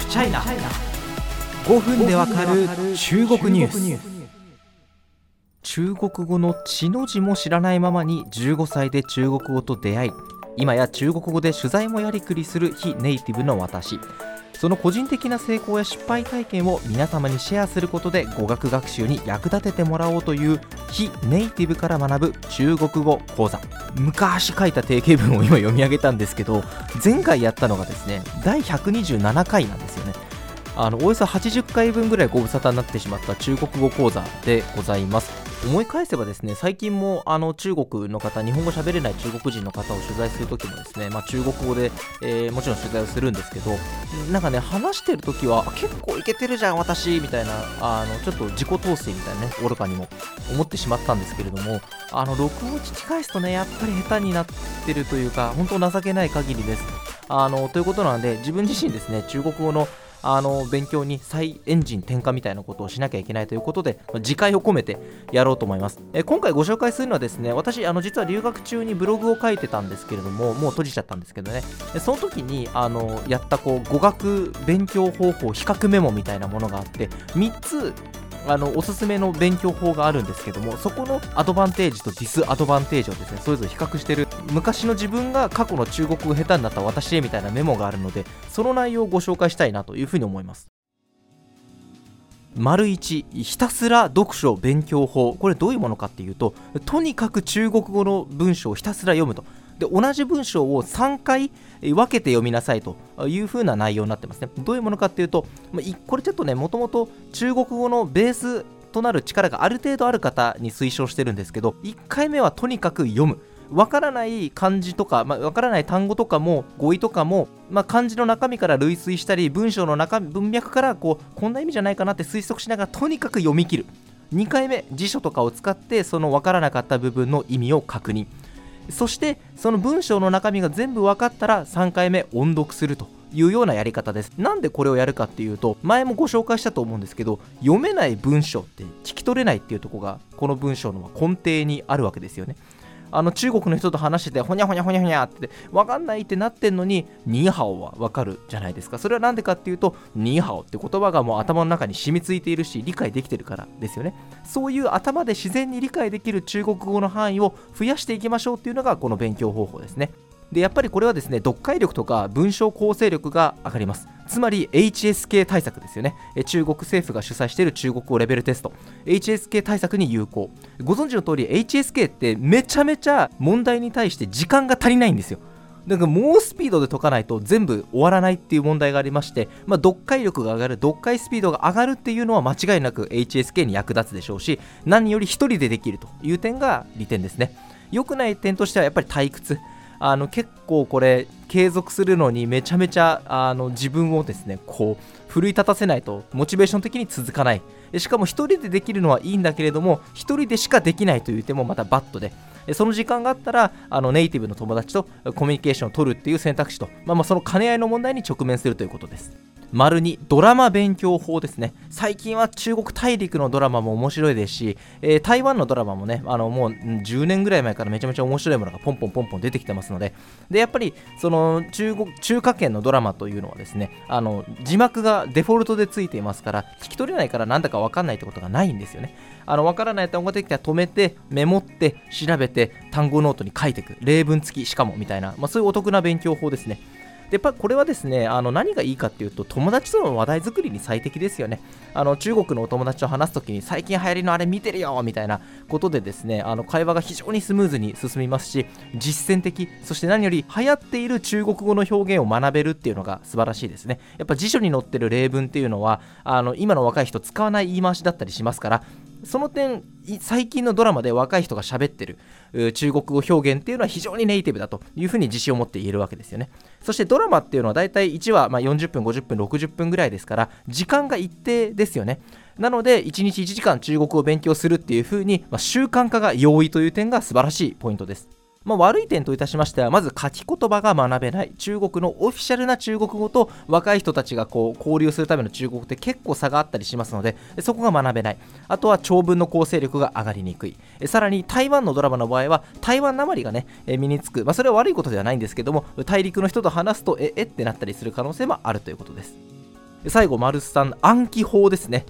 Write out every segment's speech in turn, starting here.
フチャイナ5分でわかる中国ニュース。中国語の血の字も知らないままに15歳で中国語と出会い今や中国語で取材もやりくりする非ネイティブの私。その個人的な成功や失敗体験を皆様にシェアすることで語学学習に役立ててもらおうという非ネイティブから学ぶ中国語講座。昔書いた定型文を今読み上げたんですけど前回やったのがですね第127回なんですよね。あのおよそ80回分ぐらいご無沙汰になってしまった中国語講座でございます。思い返せばですね最近もあの中国の方日本語喋れない中国人の方を取材するときもですね、まあ、中国語で、えー、もちろん取材をするんですけどなんかね話してるときは結構いけてるじゃん私みたいなあのちょっと自己陶酔みたいなね愚かにも思ってしまったんですけれどもあの録音を聞き返すとねやっぱり下手になってるというか本当情けない限りです。あのということなので自分自身ですね中国語のあの勉強に再エンジン転換みたいなことをしなきゃいけないということで次回を込めてやろうと思います。え今回ご紹介するのはですね私あの実は留学中にブログを書いてたんですけれどももう閉じちゃったんですけどね。その時にあのやったこう語学勉強方法比較メモみたいなものがあって3つあのおすすめの勉強法があるんですけどもそこのアドバンテージとディスアドバンテージをですねそれぞれ比較してる。昔の自分が過去の中国語下手になった私へみたいなメモがあるのでその内容をご紹介したいなというふうに思います。丸1ひたすら読書勉強法。これどういうものかっていうととにかく中国語の文章をひたすら読むと。で同じ文章を3回分けて読みなさいという風な内容になってますね。どういうものかっていうとこれちょっとねもともと中国語のベースとなる力がある程度ある方に推奨してるんですけど1回目はとにかく読む。わからない漢字とか、まあ、わからない単語とかも語彙とかも、まあ、漢字の中身から類推したり文章の中文脈からこうこんな意味じゃないかなって推測しながらとにかく読み切る。2回目辞書とかを使ってそのわからなかった部分の意味を確認。そしてその文章の中身が全部分かったら3回目音読するというようなやり方です。なんでこれをやるかっていうと前もご紹介したと思うんですけど読めない文章って聞き取れないっていうとこがこの文章の根底にあるわけですよね。あの中国の人と話しててほにゃほにゃほにゃほにゃってわかんないってなってんのにニーハオはわかるじゃないですか。それは何でかっていうとニーハオって言葉がもう頭の中に染みついているし理解できてるからですよね。そういう頭で自然に理解できる中国語の範囲を増やしていきましょうっていうのがこの勉強方法ですね。でやっぱりこれはですね読解力とか文章構成力が上がります。つまり HSK 対策ですよね。中国政府が主催している中国語レベルテスト。HSK 対策に有効。ご存知の通り HSK ってめちゃめちゃ問題に対して時間が足りないんですよ。だから猛スピードで解かないと全部終わらないっていう問題がありまして、まあ、読解力が上がる読解スピードが上がるっていうのは間違いなく HSK に役立つでしょうし何より1人でできるという点が利点ですね。良くない点としてはやっぱり退屈。あの結構これ継続するのにめちゃめちゃあの自分をですねこう奮い立たせないとモチベーション的に続かない。しかも1人でできるのはいいんだけれども1人でしかできないという手もまたバットで。その時間があったらあのネイティブの友達とコミュニケーションを取るっていう選択肢と、まあ、まその兼ね合いの問題に直面するということです。丸にドラマ勉強法ですね。最近は中国大陸のドラマも面白いですし、えー、台湾のドラマもねあのもう10年ぐらい前からめちゃめちゃ面白いものがポンポンポンポン出てきてますので。でやっぱりその中国中華圏のドラマというのはですねあの字幕がデフォルトでついていますから聞き取れないからなんだか分かんないってことがないんですよね。あの分からない単語が出てきたら止めてメモって調べて単語ノートに書いていく。例文付きしかもみたいな、まあ、そういうお得な勉強法ですね。で、やっぱこれはですね、あの何がいいかっていうと、友達との話題作りに最適ですよね。あの中国のお友達と話すときに、最近流行りのあれ見てるよみたいなことでですね、あの会話が非常にスムーズに進みますし、実践的、そして何より流行っている中国語の表現を学べるっていうのが素晴らしいですね。やっぱ辞書に載ってる例文っていうのは、あの今の若い人使わない言い回しだったりしますから、その点最近のドラマで若い人が喋ってる中国語表現っていうのは非常にネイティブだというふうに自信を持って言えるわけですよね。そしてドラマっていうのはだいたい1話、まあ、40分50分60分ぐらいですから時間が一定ですよね。なので1日1時間中国語を勉強するっていうふうに、まあ、習慣化が容易という点が素晴らしいポイントです。まあ、悪い点といたしましては、まず書き言葉が学べない、中国のオフィシャルな中国語と若い人たちがこう交流するための中国語って結構差があったりしますので、そこが学べない。あとは長文の構成力が上がりにくい。さらに台湾のドラマの場合は、台湾なまりがね、身につく。まあ、それは悪いことではないんですけども、大陸の人と話すと、え、えってなったりする可能性もあるということです。最後丸3暗記法ですね、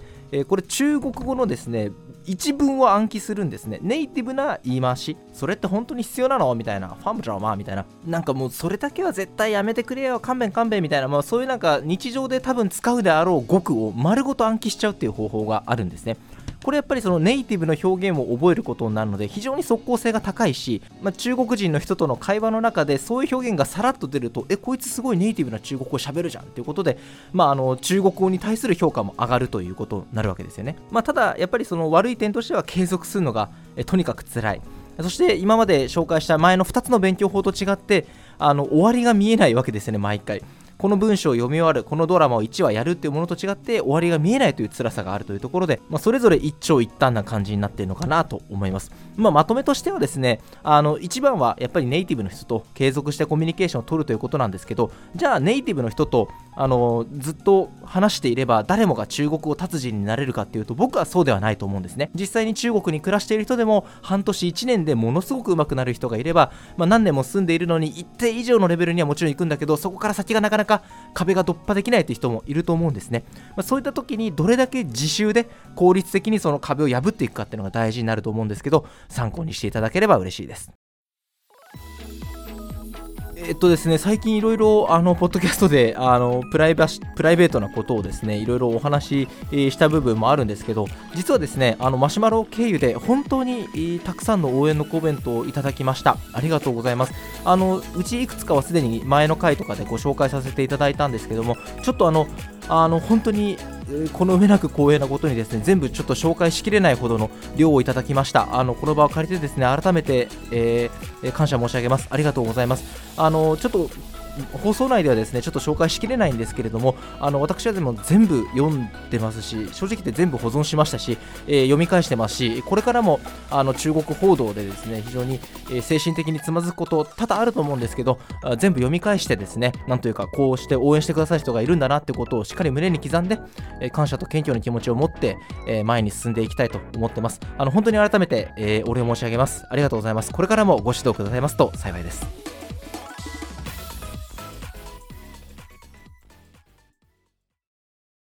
これ中国語のですね一文を暗記するんですね。ネイティブな言い回し。それって本当に必要なの？みたいな。ファムジャーまあみたいな。なんかもうそれだけは絶対やめてくれよ。勘弁勘弁みたいな、まあ、そういうなんか日常で多分使うであろう語句を丸ごと暗記しちゃうっていう方法があるんですね。これやっぱりそのネイティブの表現を覚えることになるので非常に即効性が高いし、まあ、中国人の人との会話の中でそういう表現がさらっと出るとえこいつすごいネイティブな中国語喋るじゃんということで、まあ、あの中国語に対する評価も上がるということになるわけですよね、まあ、ただやっぱりその悪い点としては継続するのがえとにかく辛い。そして今まで紹介した前の2つの勉強法と違ってあの終わりが見えないわけですよね毎回。この文章を読み終わるこのドラマを1話やるっていうものと違って終わりが見えないという辛さがあるというところで、まあ、それぞれ一長一短な感じになっているのかなと思います、まあ、まとめとしてはですねあの一番はやっぱりネイティブの人と継続してコミュニケーションを取るということなんですけどじゃあネイティブの人とあのずっと話していれば誰もが中国語達人になれるかっていうと僕はそうではないと思うんですね。実際に中国に暮らしている人でも半年1年でものすごく上手くなる人がいれば、まあ、何年も住んでいるのに一定以上のレベルにはもちろん行くんだけどそこから先がなかなか壁が突破できないって人もいると思うんですね、まあ、そういった時にどれだけ自習で効率的にその壁を破っていくかっていうのが大事になると思うんですけど参考にしていただければ嬉しいです。えっとですね、最近いろいろ、あの、ポッドキャストで、あの、プライバシプライベートなことをですね、いろいろお話しした部分もあるんですけど、実はですね、あの、マシュマロ経由で本当にたくさんの応援のコメントをいただきました。ありがとうございます。あの、うちいくつかはすでに前の回とかでご紹介させていただいたんですけども、ちょっとあの、あの本当にこの上なく光栄なことにですね全部ちょっと紹介しきれないほどの量をいただきました。あのこの場を借りてですね改めて、えー、感謝申し上げます。ありがとうございます。あのちょっと放送内ではですねちょっと紹介しきれないんですけれどもあの私はでも全部読んでますし正直言って全部保存しましたし、えー、読み返してますしこれからもあの中国報道でですね非常に、えー、精神的につまずくこと多々あると思うんですけど全部読み返してですねなんというかこうして応援してくださる人がいるんだなってことをしっかり胸に刻んで、えー、感謝と謙虚な気持ちを持って、え前に進んでいきたいと思ってます。あの本当に改めて、えお礼申し上げます。ありがとうございます。これからもご指導くださいますと幸いです。